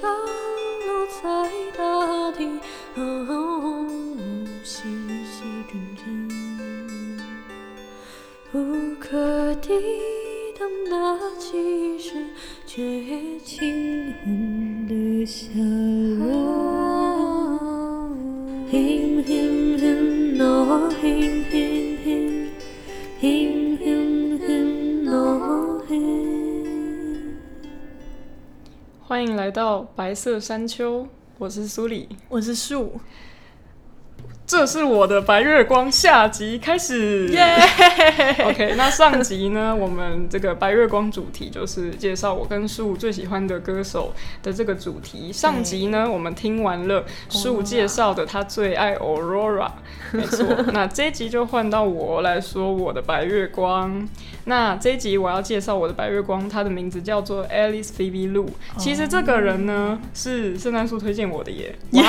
child. 来到白色山丘，我是苏里，我是树，这是我的白月光下集开始。耶！OK，那上集呢，我们这个白月光主题就是介绍我跟树最喜欢的歌手的这个主题。上集呢，我们听完了树介绍的他最爱 Aurora，没错。那这一集就换到我来说我的白月光。那这一集我要介绍我的白月光，她的名字叫做 Alice Phoebe Lu。其实这个人呢是圣诞树推荐我的耶。耶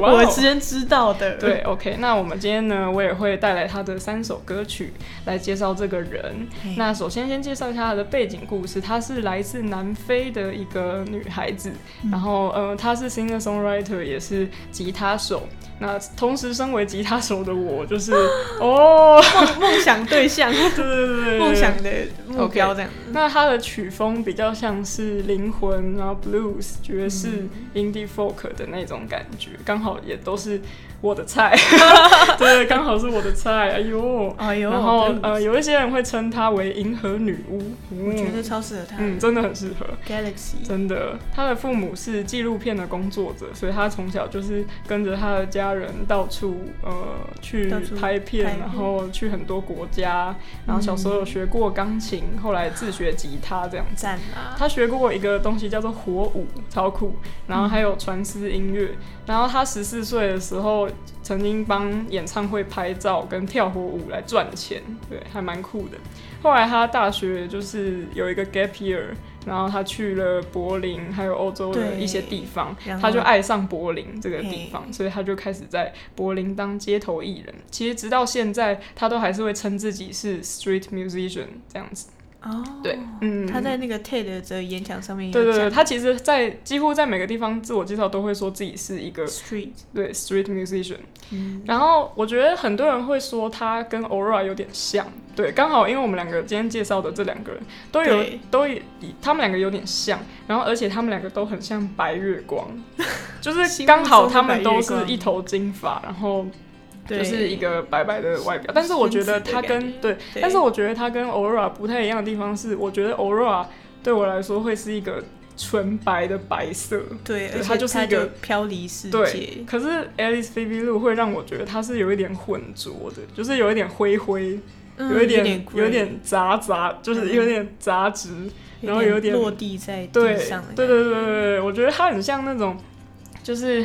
哇哦 我之前知道的。对，OK，那我们今天呢，我也会带来她的三首歌曲来介绍这个人嘿。那首先先介绍一下她的背景故事，她是来自南非的一个女孩子，嗯然后呃，她是 singer songwriter，也是吉他手。那同时身为吉他手的我，就是 哦，梦梦想对象，对对梦想的目标这样。那他的曲风比较像是灵魂，然后 blues、爵士、嗯。indie folk 的那种感觉，刚好也都是我的菜，对，刚好是我的菜。哎呦，哎呦，然后呃，有一些人会称她为银河女巫，我觉得嗯超适合她。嗯，真的很适合。Galaxy，真的，她的父母是纪录片的工作者，所以她从小就是跟着她的家人到处呃去拍片，拍然后去很多国家，然后小时候有学过钢琴，后来自学吉他这样子。赞啊！他学过一个东西叫做火舞，超酷，然后还有传丝音乐。然后她十四岁的时候，曾经帮演唱会拍照跟跳火舞来赚钱，对，还蛮酷的。后来他大学就是有一个 gap year，然后他去了柏林，还有欧洲的一些地方他就爱上柏林这个地方，所以他就开始在柏林当街头艺人。其实直到现在，他都还是会称自己是 street musician 这样子。哦，对，嗯，他在那个 TED 的演讲上面有对对对，他其实在几乎在每个地方自我介绍都会说自己是一个 Street，对 street musician。嗯，然后我觉得很多人会说他跟 Aura 有点像，对，刚好因为我们两个今天介绍的这两个人都有都有他们两个有点像，然后而且他们两个都很像白月光，就是刚好他们都是一头金发，然后对，就是一个白白的外表，但是我觉得它跟对，对。但是我觉得它跟 Aura 不太一样的地方是，我觉得 Aura 对我来说会是一个纯白的白色，对，而且它就是一个就飘离世对界。。可是 Alice Phoebe Lu 会让我觉得它是有一点混浊的，就是有一点灰灰，嗯有一点点有一点杂杂，就是有点杂质，然后有点落地在对地上对对对对对对，我觉得它很像那种，就是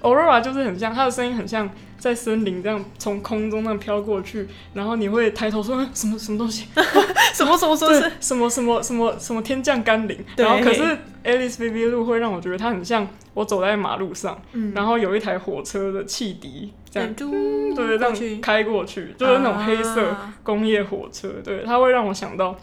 Aurora 就是很像，它的声音很像在森林这样从空中那样飘过去，然后你会抬头说嗯什么什么东西，什么什么说对是，什么什么什么什么天降甘霖，然后可是 Alice Baby 路会让我觉得它很像我走在马路上，嗯，然后有一台火车的汽笛这样。嘟对，这样过去，开过去，就是那种黑色啊工业火车，对，它会让我想到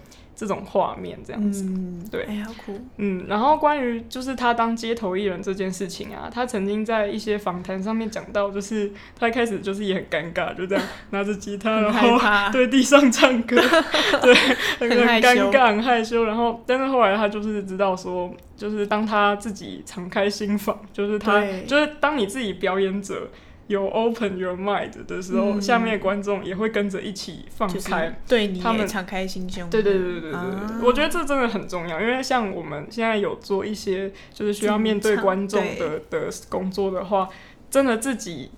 这种画面，这样子。嗯，对哎，好酷，嗯，然后关于就是他当街头艺人这件事情啊，他曾经在一些访谈上面讲到，就是他一开始就是也很尴尬，就这样拿着吉他，然后，对地上唱歌，对，很很尴尬，很害羞。然后，但是后来他就是知道说，就是当他自己敞开心房，就是他就是当你自己表演者。有 open your mind 的时候，嗯。下面的观众也会跟着一起放就是开，对你他们也敞开心胸，对对对对对对，啊。我觉得这真的很重要，因为像我们现在有做一些就是需要面对观众的的工作的话，真的自己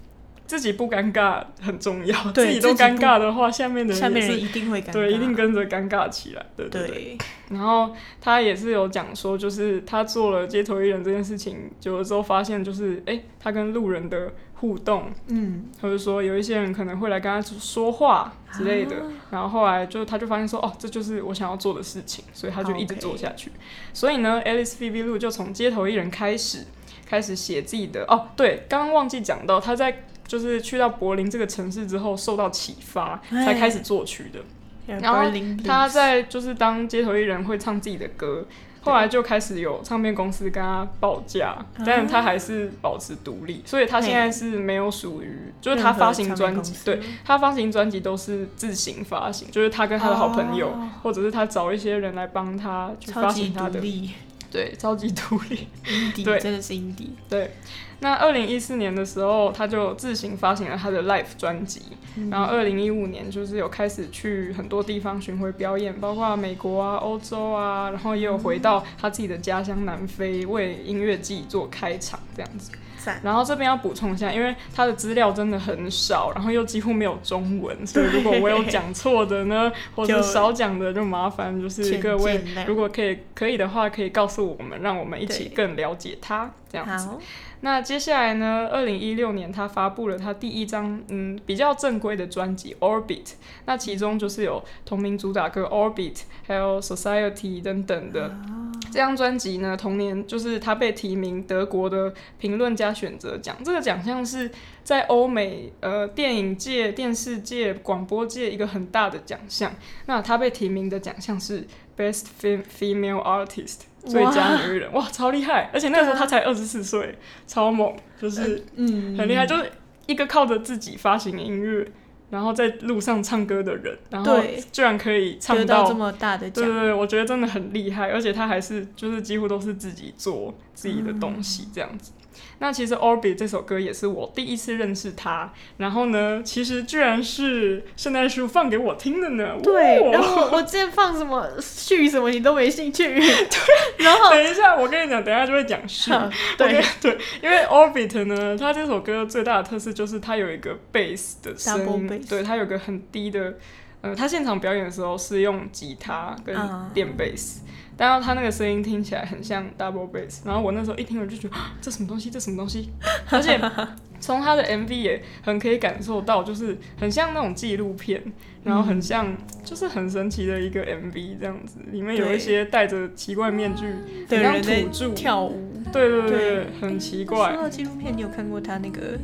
自己不尴尬很重要，自己都尴尬的话，下面的下面人一定会尴尬，对，一定跟着尴尬起来，对对对。对，然后他也是有讲说，就是他做了街头艺人这件事情，久了之后发现，就是哎、诶他跟路人的互动，嗯，或者说有一些人可能会来跟他说话之类的，啊。然后后来就他就发现说，哦，这就是我想要做的事情，所以他就一直做下去。所以呢，Alice Phoebe Lu 就从街头艺人开始，开始写自己的哦，对，刚刚忘记讲到，他在就是去到柏林这个城市之后受到启发，哎。才开始作曲的。然后他在就是当街头艺人会唱自己的歌，后来就开始有唱片公司跟他报价，但是他还是保持独立，所以他现在是没有属于，就是他发行专辑，对他发行专辑都是自行发行，就是他跟他的好朋友，哦或者是他找一些人来帮他去发行他的，对，超级独立。对真的是 indie，对，那二零一四年的时候，他就自行发行了他的 life 专辑，然后二零一五年就是有开始去很多地方巡回表演，包括美国啊、欧洲啊，然后也有回到他自己的家乡南非为音乐季做开场这样子。赞。然后这边要补充一下，因为他的资料真的很少，然后又几乎没有中文，所以如果我有讲错的呢，或者少讲的，就麻烦就是请各位，如果可以可以的话，可以告诉我们，让我们一起更了解他这样子。好，那接下来呢？二零一六年，他发布了他第一张嗯比较正规的专辑《Orbit》，那其中就是有同名主打歌《Orbit》，还有《Society》等等的。这张专辑呢，同年就是他被提名德国的评论家选择奖，这个奖项是在欧美呃电影界、电视界、广播界一个很大的奖项。那他被提名的奖项是 Best Fem- Female Artist。最佳女艺人，哇，超厉害！而且那个时候她才二十四岁，超猛，就是嗯，很厉害，就是一个靠着自己发行音乐，然后在路上唱歌的人，然后对。居然可以唱得到这么大的奖，对对对，我觉得真的很厉害，而且她还是就是几乎都是自己做自己的东西这样子。那其实《Orbit》这首歌也是我第一次认识他，然后呢，其实居然是圣诞树放给我听的呢。对，哇！然后我之前放什么 序什么你都没兴趣，对，然后等一下，我跟你讲，等一下就会讲序。对。对，因为 Orbit 呢，它这首歌最大的特色就是它有一个 bass 的声对，它有个很低的，呃，他现场表演的时候是用吉他跟啊。电 bass，、但是他那个声音听起来很像 double bass，然后我那时候一听我就觉得啊 这什么东西，这什么东西，而且从他的 MV 也很可以感受到，就是很像那种纪录片，然后很像就是很神奇的一个 MV 这样子，里面有一些戴着奇怪面具很像的人在土著，跳舞。对对对很奇说怪。到纪录片，你有看过他那个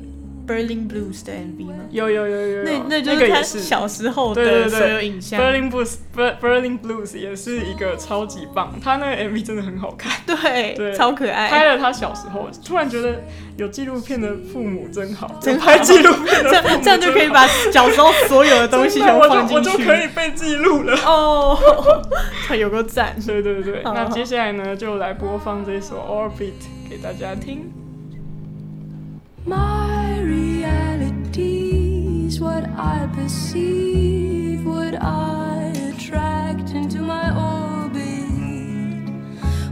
Berlin Blues 的 MV 吗？有有有有有，那那就是他小时候对对对的所有影像。Berlin Blues Ber- Berlin Blues 也是一个超级棒，他那个 MV 真的很好看。对，对超可爱拍。了他小时候，突然觉得有纪录片的父母真好，真有拍纪录片的这父母样这样就可以把小时候所有的东西真的全部放进去。我就我就可以被记录了。哦，他 有个赞。对对对，那接下来呢，就来播放这首 Orbit 给大家听。My what I perceive, what I attract into my orbit.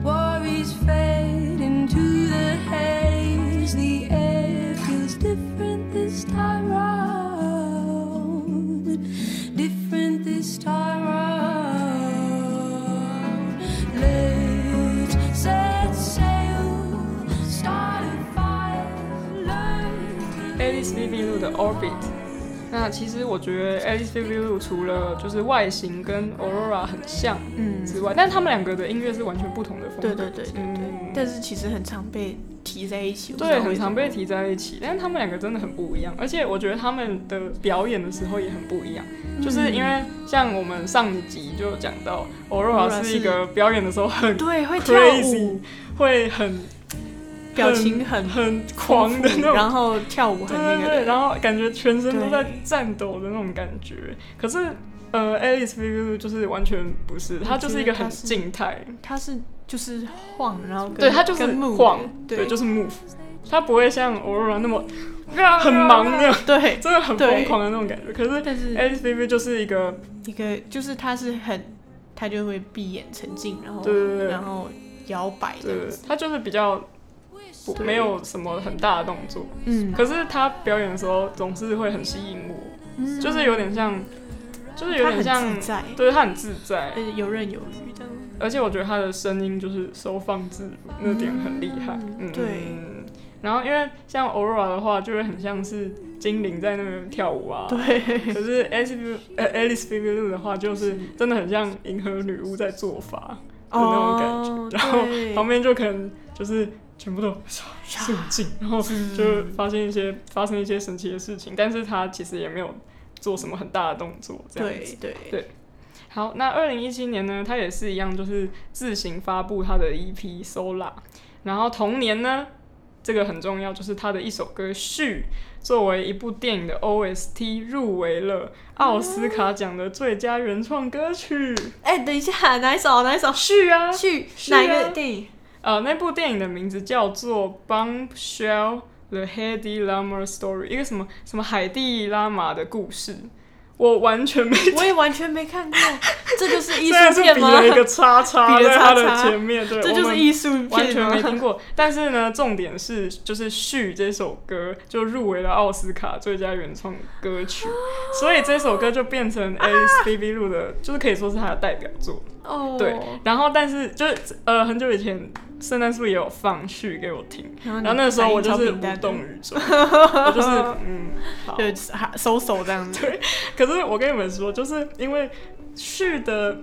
Worries fade into the haze, the air feels different this time round. Different this time round. Let's set sail, start a fire, learn to Alice v i v i l u 的 Orbit。那其实我觉得 Alice u 除了就是外形跟 Aurora 很像嗯，之外，但他们两个的音乐是完全不同的风格。对对对对对。嗯，但是其实很常被提在一起。对，很常被提在一起，但是他们两个真的很不一样，而且我觉得他们的表演的时候也很不一样，就是因为像我们上一集就讲到 Aurora 是一个表演的时候很对，会跳 crazy，舞，会很表情很很狂的那种然后跳舞很那对对。然后感觉全身都在颤抖的那种感觉。可是呃，Alice v v 就是完全不是，它就是一个很静态，他是就是晃，然后跟对，它就是晃，对，对，就是 move，它不会像 Aurora 那么很忙那样，对。真的很疯狂的那种感觉。可是但是 Alice v v 就是一个一个就是他是很，他就会闭眼沉静，然后对对对然后摇摆对子，，它就是比较没有什么很大的动作，嗯，可是他表演的时候总是会很吸引我，嗯就是有点像，就是有他很点像自，在，对他很自在而，且游刃有余的。而且我觉得他的声音就是收放自如，那点很厉害。嗯，对嗯。然后因为像 Aurora 的话，就会很像是精灵在那边跳舞啊。对，可是 Alice v 呃 Alice v i v i l 的话，就是真的很像银河女巫在做法的那种感觉。哦然后旁边就可能就是全部都肃静，然后就发现一些发生一些神奇的事情，但是他其实也没有做什么很大的动作，这样子。对对对好，那二零一七年呢，他也是一样，就是自行发布他的 EP Sola，然后同年呢，这个很重要，就是他的一首歌《序》作为一部电影的 OST 入围了奥斯卡奖的最佳原创歌曲。哎、等一下，哪一首？哪一首？序啊，去是啊哪一个电影？呃，那部电影的名字叫做《Bombshell: The Heidi Lama Story》，一个什么什么海蒂拉玛的故事，我完全没我也完全没看过，这就是 艺术片吗？了一个叉 叉在它的前面，对，这就是艺术片完全没听过。但是呢，重点是就是《序》这首歌就入围了奥斯卡最佳原创歌曲，所以这首歌就变成 Alice b b 录的，就是可以说是他的代表作。哦，对，然后但是就是呃很久以前圣诞树也有放《序》给我听，然后那个时候我就是无动于衷，我就是嗯好。就收手这样子。对可是我跟你们说，就是因为序的，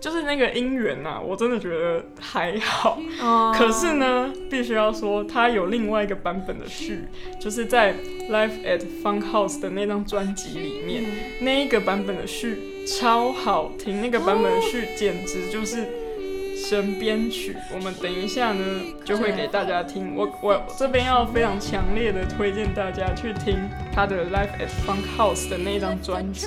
就是那个音源呐，我真的觉得还好。哦可是呢，必须要说，它有另外一个版本的序，就是在 Life at Fun House 的那张专辑里面，那一个版本的序超好听，那个版本的序简直就是神编曲。我们等一下呢就会给大家听。我我这边要非常强烈的推荐大家去听他的 Life at Funk House 的那一张专辑。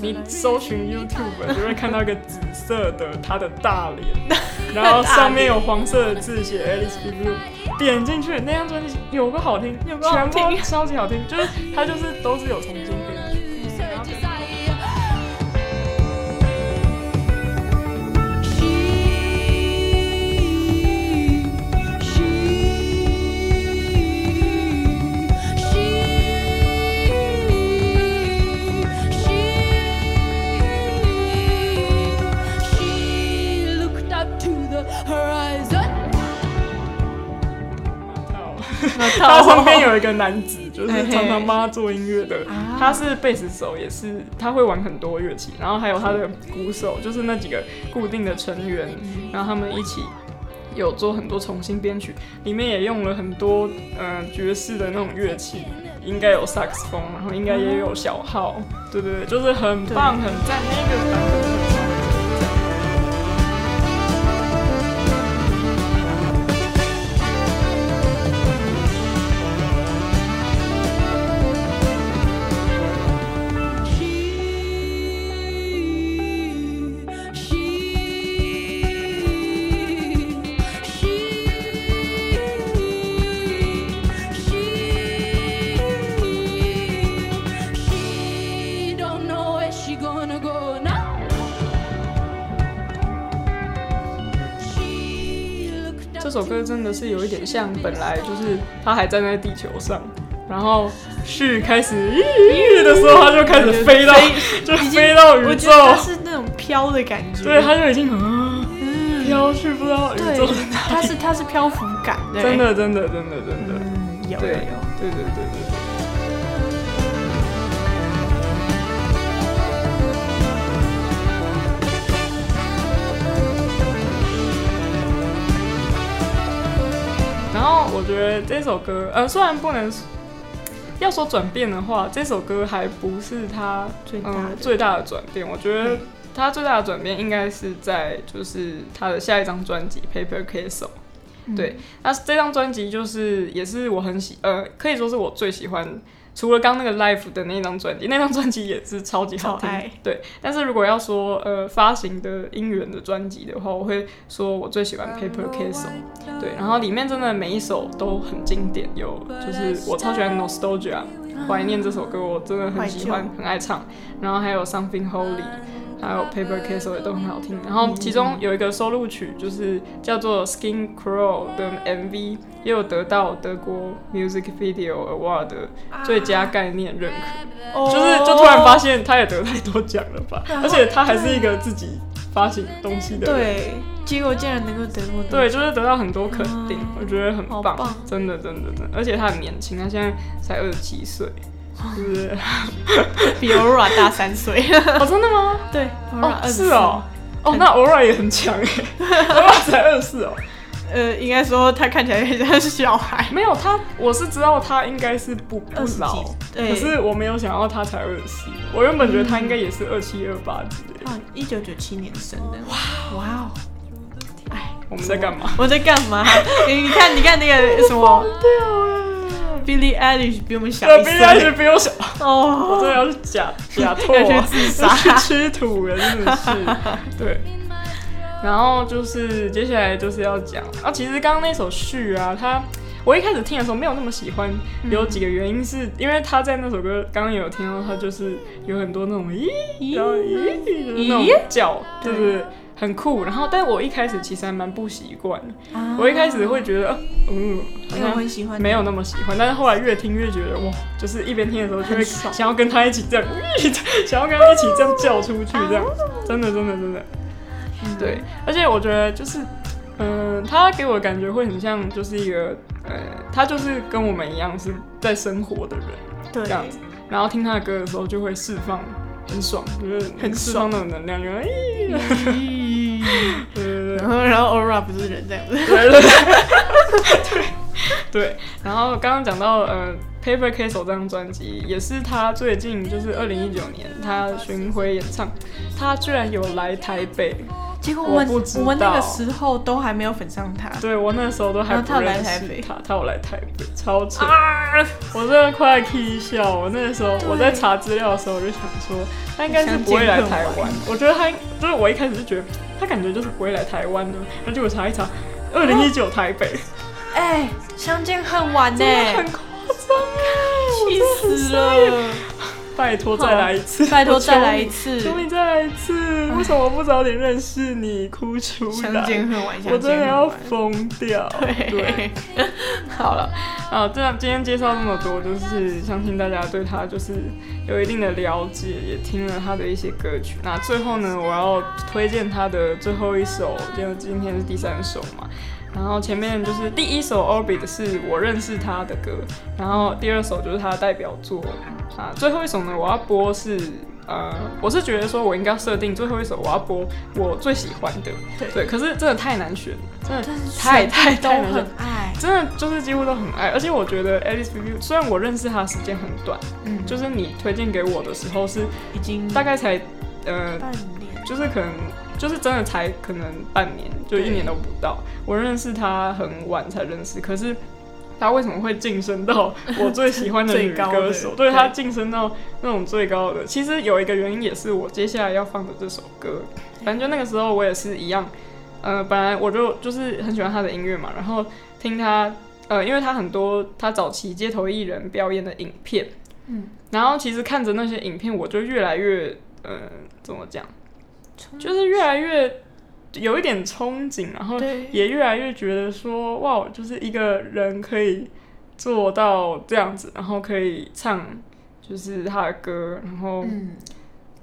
你搜寻 YouTube 就会看到一个紫色的他的大脸，然后上面有黄色的字写 Alice b l u 点进去那张专辑有个好听，有个好听超级好听，就是它就是都是有重他身边有一个男子，就是常常帮他做音乐的。啊，他是贝斯手，也是他会玩很多乐器，然后还有他的鼓手，就是那几个固定的成员，然后他们一起有做很多重新编曲，里面也用了很多呃爵士的那种乐器，应该有萨克斯风，然后应该也有小号，对对对，就是很棒很赞，那个版本真的是有一点像，本来就是他还站在地球上，然后是开始咦的时候，他就开始飞到，就飞到宇宙。是那种飘的感觉。对，他就已经啊嗯，飘去不知道宇宙。对，它是它是漂浮感，对。真，的真的真的真的，嗯，有对有对对对对。后我觉得这首歌，呃，虽然不能要说转变的话，这首歌还不是他最大嗯最大的转变。我觉得他最大的转变应该是在就是他的下一张专辑《Paper Castle》。对，那这张专辑就是也是我很喜，呃，可以说是我最喜欢。除了刚那个 Life 的那张专辑，那张专辑也是超级好听。对，但是如果要说呃发行的音源的专辑的话，我会说我最喜欢 Paper Castle。对，然后里面真的每一首都很经典，有就是我超喜欢 Nostalgia，怀念这首歌，我真的很喜欢，很爱唱。然后还有 Something Holy，还有 Paper Castle 也都很好听。然后其中有一个收录曲就是叫做 Skin Crawl 的 MV，也有得到德国 Music Video Award 的最佳概念认可。哦就是就突然发现他也得太多奖了吧，而且他还是一个自己发行东西的人。对，结果竟然能够得过对，就是得到很多肯定，嗯我觉得很棒，棒。真的真的真的，而且他很年轻，他现在才二十七岁，就是 比 Aura 大三岁。哦，真的吗？对，哦 Aura，是哦，哦，那 Aura 也很强哎，Aura 才二十四哦，呃，应该说他看起来很像是小孩。没有他，我是知道他应该是不不老，对可是我没有想到他才二十四，我原本觉得他应该也是二七二八之类的。啊，一九九七年生的。哇哇哦！哎，我们在干嘛？我在干嘛？你你看，你看那个什么，Billie Eilish 比我们小呃，一别人是岁。不用想，我哦，真的要去假假拓、要去啊，自杀。去吃土了，真的是。对。然后就是接下来就是要讲啊，其实刚刚那首序啊，他我一开始听的时候没有那么喜欢，有几个原因是因为他在那首歌刚刚也有听到，他就是有很多那种咦，然后咦就是那种叫，对不对？很酷，然后，但我一开始其实还蛮不习惯的。啊。我一开始会觉得，呃嗯，好没有像很喜欢，没有那么喜欢，但是后来越听越觉得哇，就是一边听的时候就会想要跟他一起这样，想要跟他一起这样叫出去，这样，真的真的真的，嗯。对，而且我觉得就是，嗯、他给我的感觉会很像就是一个，呃，他就是跟我们一样是在生活的人对。这样子，然后听他的歌的时候就会释放很爽，就是很释放那种能量，就哎，然后然后 Aura 不是人这样子，对对。对。对，然后刚刚讲到呃，Paper Castle 这张专辑也是他最近就是二零一九年他巡回演唱，他居然有来台北，结果我们我我们那个道时候都还没有粉上他，对我那时候都还不认识他，他有来台北，超扯，啊，我真的快气笑。我那个时候我在查资料的时候，我就想说他应该是不会来台湾，我觉得他就是我一开始就觉得他感觉就是不会来台湾的，然后结果查一查，二零一九台北。哎，相见恨晚呢，很夸张哎，气死！了，拜托再来一次，拜托再来一次，求你再来一次！为什么不早点认识你？哭出相来！见恨晚，我真的要。疯掉。对，对，好了，啊，这样今天介绍这么多，就是相信大家对他就是有一定的了解，也听了他的一些歌曲。那最后呢，我要推荐他的最后一首，就今天是第三首嘛。然后前面就是第一首《Orbit》是我认识他的歌，然后第二首就是他的代表作。啊，最后一首呢我要播是呃，我是觉得说我应该要设定最后一首我要播我最喜欢的，对。可是真的太难选，真的太太都太难选很，爱，真的就是几乎都很爱，而且我觉得 Alice Review 虽然我认识他的时间很短，嗯，就是你推荐给我的时候是已经大概才呃，半年，就是可能就是真的才可能半年，就一年都不到。我认识他很晚才认识，可是他为什么会晋升到 我最喜欢的女歌手？对对他晋升到那种最高的，其实有一个原因也是我接下来要放的这首歌。反正就那个时候我也是一样，呃，本来我就就是很喜欢他的音乐嘛，然后听他。呃，因为他很多他早期街头艺人表演的影片，嗯，然后其实看着那些影片，我就越来越，呃，怎么讲，就是越来越有一点憧憬，然后也越来越觉得说，哇，就是一个人可以做到这样子，然后可以唱就是他的歌，然后嗯，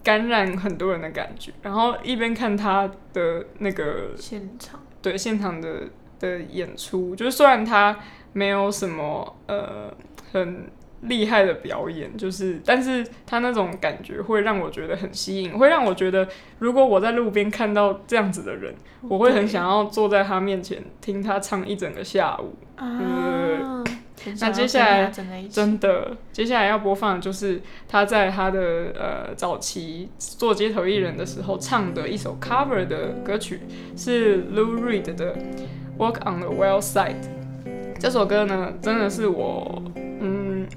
感染很多人的感觉，然后一边看他的那个现场，对现场的的演出，就是虽然他没有什么呃很厉害的表演，就是但是他那种感觉会让我觉得很吸引，会让我觉得如果我在路边看到这样子的人，我会很想要坐在他面前听他唱一整个下午。啊，那接下来真的，接下来要播放的就是他在他的呃早期做街头艺人的时候唱的一首 cover 的歌曲，是 Lou Reed 的《Walk on the Wild Side》。这首歌呢，真的是我嗯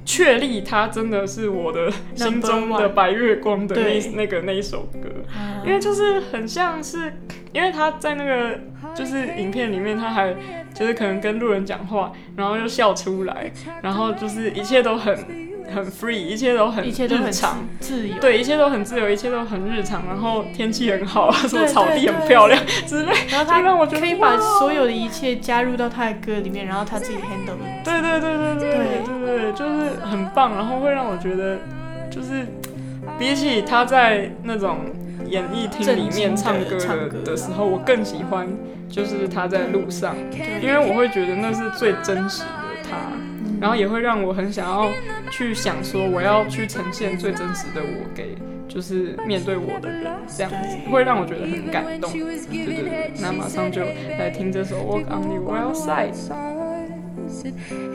确立它真的是我的 心中的白月光的那那个那一首歌。啊。因为就是很像是，因为他在那个就是影片里面，他还就是可能跟路人讲话，然后又笑出来，然后就是一切都很很 free，一切都很日常，自由，对，一切都很自由，一切都很日常。然后天气很好，什么草地很漂亮之类，然后他让我觉得可以把所有的一切加入到他的歌里面，然后他自己 handle。对对对对对对对对，就是很棒，然后会让我觉得就是比起他在那种演艺厅里面唱歌的时候，我更喜欢。就是他在路上，因为我会觉得那是最真实的他。然后也会让我很想要去想说，我要去呈现最真实的我给就是面对我的人，这样子会让我觉得很感动。对对对，那马上就来听这首《Walk on the Wild Side》。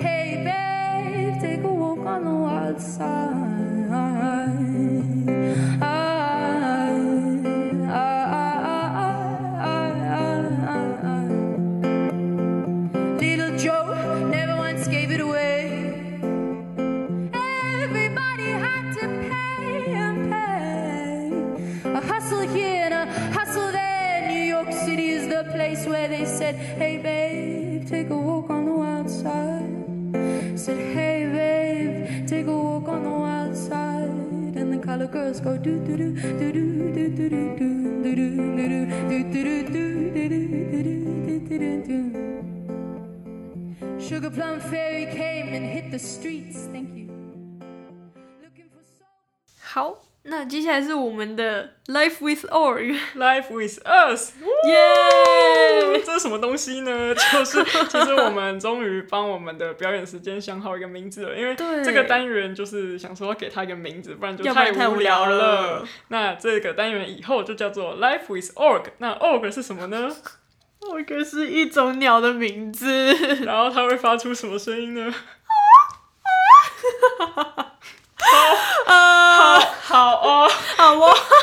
Hey babe, take a walk on the wild side. Life with Org，Life with us，耶！这是什么东西呢？就是其实我们终于帮我们的表演时间想好一个名字了，因为这个单元就是想说给它一个名字，不然就太无无聊了了。那这个单元以后就叫做 Life with Org。那 Org 是什么呢？Org 是一种鸟的名字，然后它会发出什么声音呢？呃，好哦，好哦，反正就是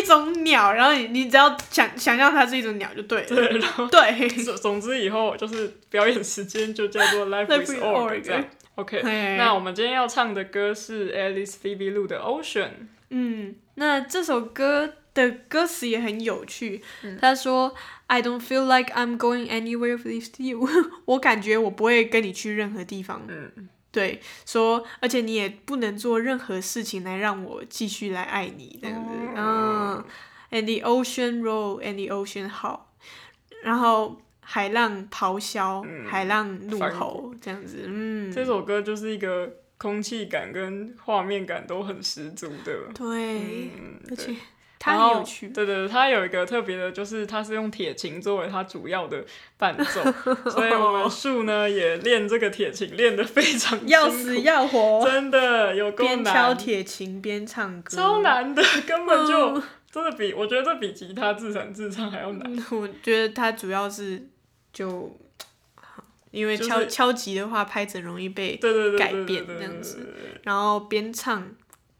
一种鸟，然后你你只要想想象它是一种鸟就对了，对，然后对，总总之以后就是表演时间就叫做 Life with Org 这样。OK，那我们今天要唱的歌是 Alice Phoebe Lu 的 Ocean。嗯，那这首歌的歌词也很有趣。他说：“I don't feel like I'm going anywhere with you。”我感觉我不会跟你去任何地方。嗯，对，说，而且你也不能做任何事情来让我继续来爱你，这样子。嗯，and the ocean roll and the ocean howl，然后海浪咆哮，海浪怒吼，这样子。嗯，这首歌就是一个空气感跟画面感都很十足的。对，嗯，而且对。它然后很有趣。对对，对它有一个特别的，就是它是用铁琴作为它主要的伴奏，所以我们树呢也练这个铁琴练得非常要死要活，真的有够边敲，铁琴边唱歌，超难的，根本就、嗯真的比我觉得这比吉他自弹自唱还要难。嗯我觉得它主要是就，因为就是敲、敲击的话，拍子容易被对对对对改变这样子对对对然后边唱，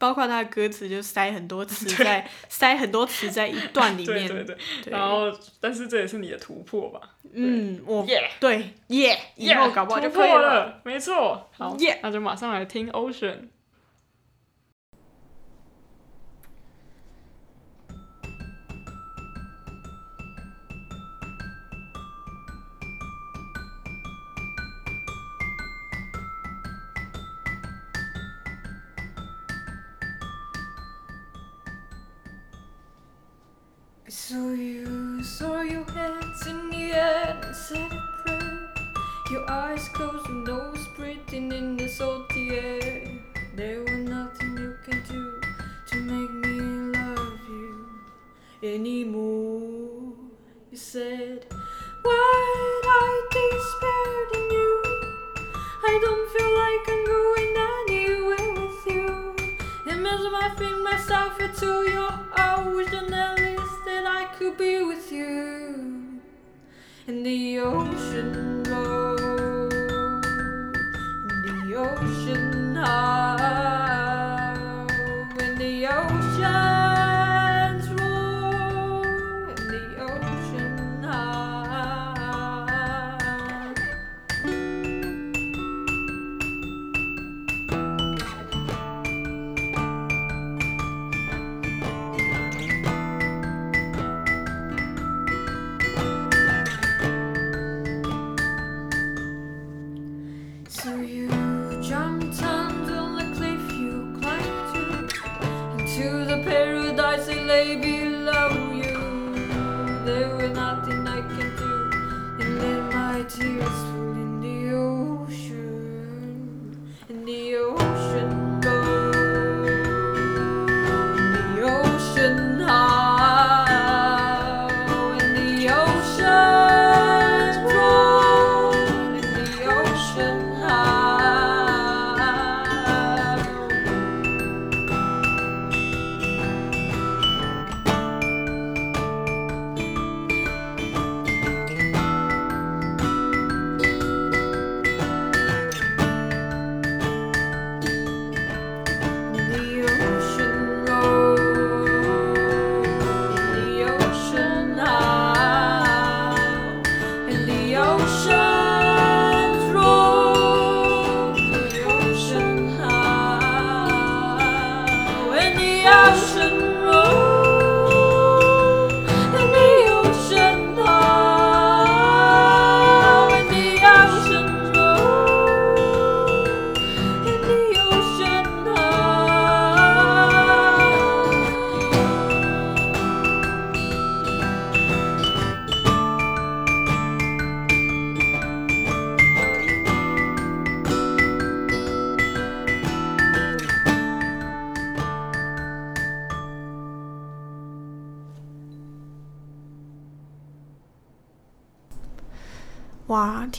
包括他的歌词就塞很多词在塞很多词在一段里面。对对对，对然后但是这也是你的突破吧？嗯，我耶对耶，以后搞不好就破可以了。了，没错。好那就马上来听 Ocean。Saw you, saw your hands in the air and said a prayer. Your eyes closed, your nose breathing in the salty air. There was nothing you can do to make me love you anymore. You said, Why'd I despaired in you? I don't feel like I'm going anywhere with you. Imagine I think myself into your ocean at to be with you in the ocean road, in the ocean now, in the ocean.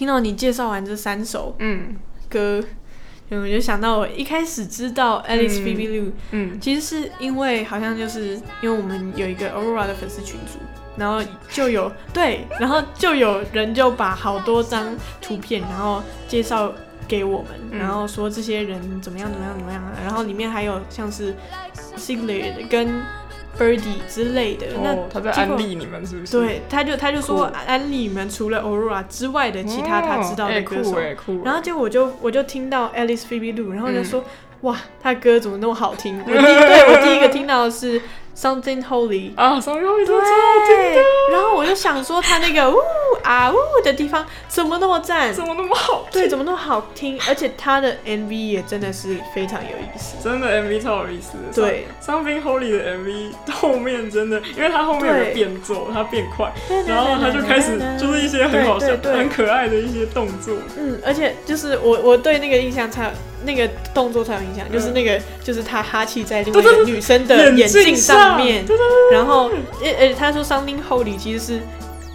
听到你介绍完这三首嗯。歌，嗯我就想到我一开始知道 Alice 嗯 Phoebe Lu，、嗯。其实是因为好像就是因为我们有一个 Aurora 的粉丝群组，然后就有对，然后就有人就把好多张图片，然后介绍给我们，嗯。然后说这些人怎么样怎么样怎么样啊，然后里面还有像是 Sigrid 跟 Birdy 之类的，那哦，他在安利你们是不是？对，他就他就说酷安利你们除了 Aurora 之外的其他他知道的歌手，然后结果我就我就听到 Alice Phoebe Lu，然后我就嗯说、哇，他歌怎么那么好听？我第对我第一个听到的是 Something Holy。啊，，Something Holy 对，然后我就想说他那个呜啊呜的地方怎么那么赞，？怎么那么好？对，怎么那么好听？而且他的 MV 也真的是非常有意思。真的 MV 超有意思的。对，Something Holy 的 MV 后面真的，因为他后面有个变奏，他变快，然后他就开始就是一些很好笑、很可爱的一些动作。嗯，而且就是我我对那个印象才那个动作才有印象，就是那个就是他哈气在另外一个女生的眼镜上面，然后呃呃他说 something holy 其实是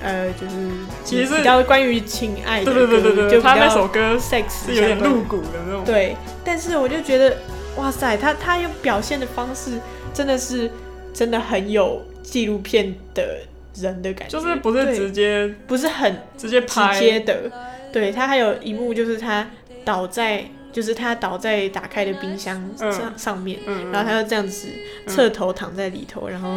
呃就是其实是比较关于情爱的对对对对对，就比他那首歌 sex 是有点露骨的那种。对，但是我就觉得哇塞，他他用表现的方式真的是真的很有纪录片的人的感觉，就是不是直接不是很直接直拍，接的。对他还有一幕就是他倒在，就是他倒在打开的冰箱嗯。上上面，嗯，然后他就这样子侧头躺在里头，然后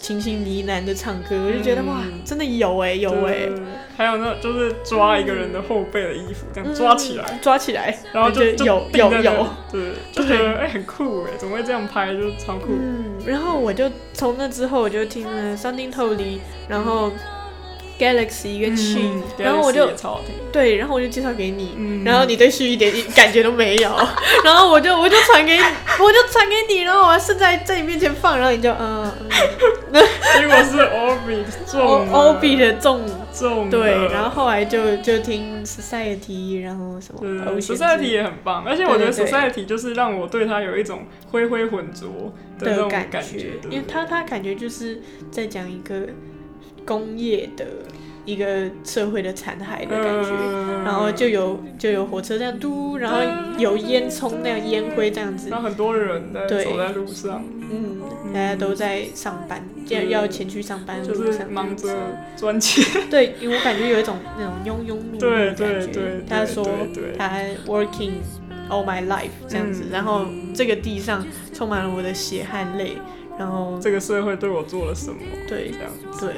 轻轻呢喃的唱歌，我就觉得哇嗯，真的有哎、有哎、对还有那就是抓一个人的后背的衣服，这样抓起来，嗯抓起来，然后就有有有。对，就觉得哎、很酷哎，怎么会这样拍，就超酷。嗯，然后我就从那之后我就听了 Something Totally，然后 Galaxy 跟 She，、嗯然后我就对，然后我就介绍给你，嗯。然后你对 She 一点感觉都没有，然后我就我就传给你，我就传给你，然后我还是在在你面前放，然后你就嗯 结果是 Orbit 中，O 了 O B 的中，中对，然后后来就就听 Society，然后什么对 Society 也很棒，而且我觉得对对对。Society 就是让我对他有一种灰灰混浊的那种感感觉，对因为他他感觉就是在讲一个工业的一个社会的残骸的感觉，嗯。然后就有就有火车这样嘟，然后有烟囱那样烟灰这样子。然，后很多人在对。走在路上，嗯，大家都在上班，要对。要前去上班的就是路上，忙着赚钱。对，因为我感觉有一种那种庸庸碌碌对的感觉。对对他说他 working all my life 这样子，嗯然后这个地上充满了我的血汗泪，然后这个社会对我做了什么？对这样子，对，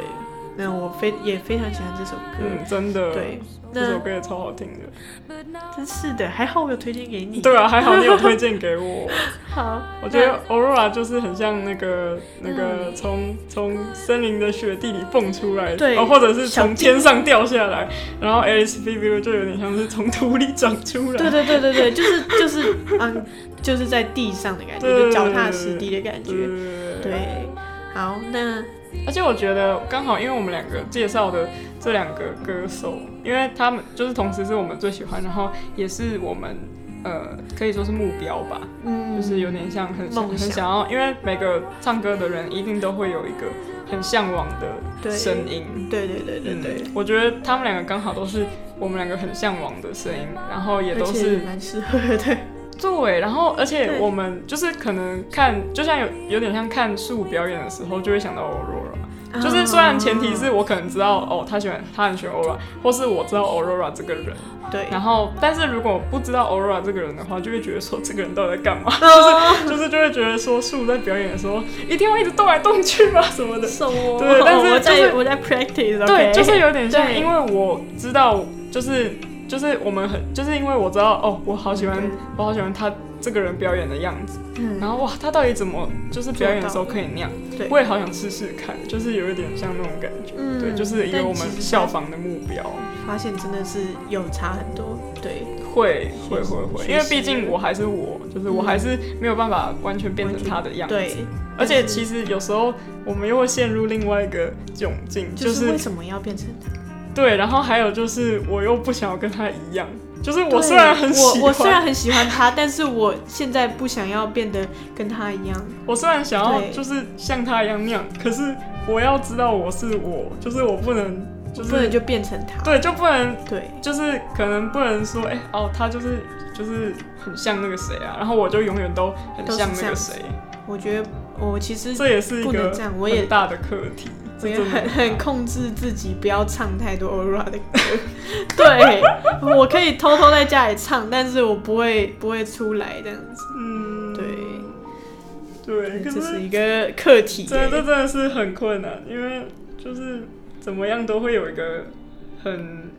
那我非也非常喜欢这首歌。嗯，真的，对，这首歌也超好听的。真是的，还好我有推荐给你。对啊，还好你有推荐给我。好，我觉得 Aurora 就是很像那个那个从从森林的雪地里蹦出来，对哦，或者是从天上掉下来，然后 Alice Phoebe 就有点像是从土里长出来。对对对对对，就是就是嗯，就是在地上的感觉，对就脚踏实地的感觉。对对，好，那而且我觉得刚好，因为我们两个介绍的这两个歌手，因为他们就是同时是我们最喜欢，然后也是我们呃可以说是目标吧，嗯，就是有点像很想很想要，因为每个唱歌的人一定都会有一个很向往的声音。对对对对对，嗯我觉得他们两个刚好都是我们两个很向往的声音，然后也都是蛮适合对。对，然后而且对我们就是可能看，就像有有点像看树表演的时候，就会想到 Aurora。就是虽然前提是我可能知道哦，他喜欢他很喜欢 Aurora，或是我知道 Aurora 这个人，对，然后但是如果不知道 Aurora 这个人的话，就会觉得说这个人到底在干嘛，就是就是就会觉得说树在表演的时候一定要一直动来动去吗什么的。对但是我就是在我在 practice，对，就是有点像，因为我知道，就是就是我们很，就是因为我知道哦，我好喜欢对，我好喜欢他这个人表演的样子，嗯。然后哇，他到底怎么就是表演的时候可以那样？对。我也好想试试看，就是有一点像那种感觉，嗯对，就是一个我们效仿的目标，发现真的是有差很多。对，会会会会，因为毕竟我还是我，就是我还是没有办法完全变成他的样子，对，而且其实有时候我们又会陷入另外一个窘境，就就是是为什么要变成他？对，然后还有就是我又不想要跟他一样，就是我虽然很喜欢，我我虽然很喜欢他，但是我现在不想要变得跟他一样。我虽然想要就是像他一样那样，可是我要知道我是我，就是我不能就是不能就变成他。对，就不能对就是可能不能说，哎、哦，他就是就是很像那个谁啊，然后我就永远都很像那个谁，我觉得我其实这也是一个不能这样，我也很大的课题。很很控制自己，不要唱太多 Aurora 的歌。对，我可以偷偷在家里唱，但是我不会不会出来这样子。嗯，对，对，可这是是一个课题对。这这真的是很困难，因为就是怎么样都会有一个很，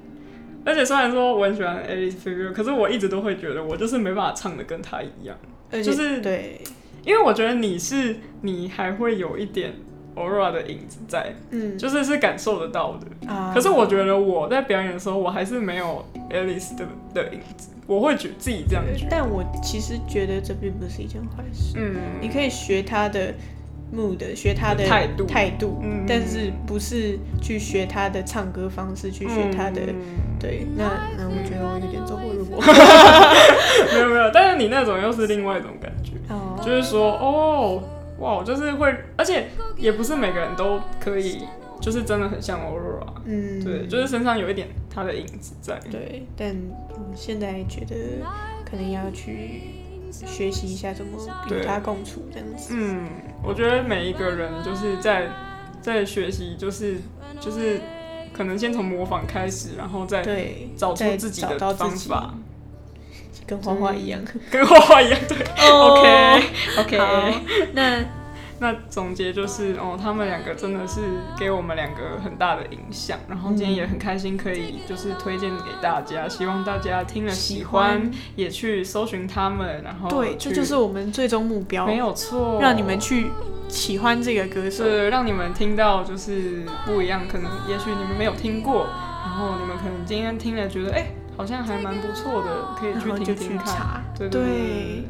而且虽然说我很喜欢 Alice Figure，可是我一直都会觉得我就是没办法唱的跟他一样，就是对，因为我觉得你是你还会有一点 Aura 的影子在，嗯，就是是感受得到的。啊，可是我觉得我在表演的时候，我还是没有 Alice 的的影子，我会觉自己这样觉得。但我其实觉得这并不是一件坏事。嗯，你可以学他的 mood，学他的态度态度，嗯但是不是去学他的唱歌方式，去学他的。对，那那我觉得我有点走火入魔。没有没有，但是你那种又是另外一种感觉，哦，就是说哦，哇，就是会，而且也不是每个人都可以，就是真的很像 Aurora，嗯，对，就是身上有一点他的影子在。对，但我现在觉得可能要去学习一下怎么与对他共处这样子。嗯，我觉得每一个人就是在在学习，就是就是可能先从模仿开始，然后再对，找出自己的方法，跟花花一样。跟花花一样。对，OK OK。好，那那总结就是，哦，他们两个真的是给我们两个很大的影响，然后今天也很开心可以就是推荐给大家，希望大家听了喜欢，也去搜寻他们，然后对，这就是我们最终目标，没有错，让你们去喜欢这个歌手。是让你们听到就是不一样，可能也许你们没有听过，然后你们可能今天听了觉得，哎、好像还蛮不错的，可以去听听看。查，对对对，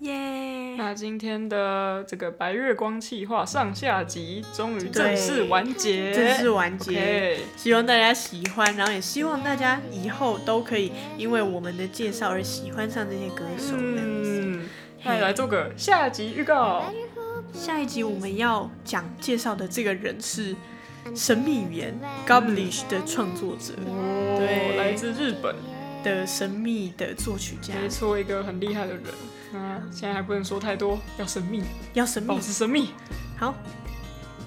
耶！那今天的这个白月光气化上下集终于正式完结，正式完结。希望大家喜欢，然后也希望大家以后都可以因为我们的介绍而喜欢上这些歌手。嗯，那来做个下集预告。下一集我们要讲介绍的这个人是神秘语言 Goblish 的创作者哦，对来自日本，的神秘的作曲家，没错，一个很厉害的人。那现在还不能说太多，要神秘，要神秘保。持神秘。好，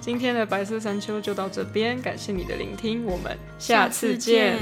今天的白色山丘就到这边，感谢你的聆听，我们下次见。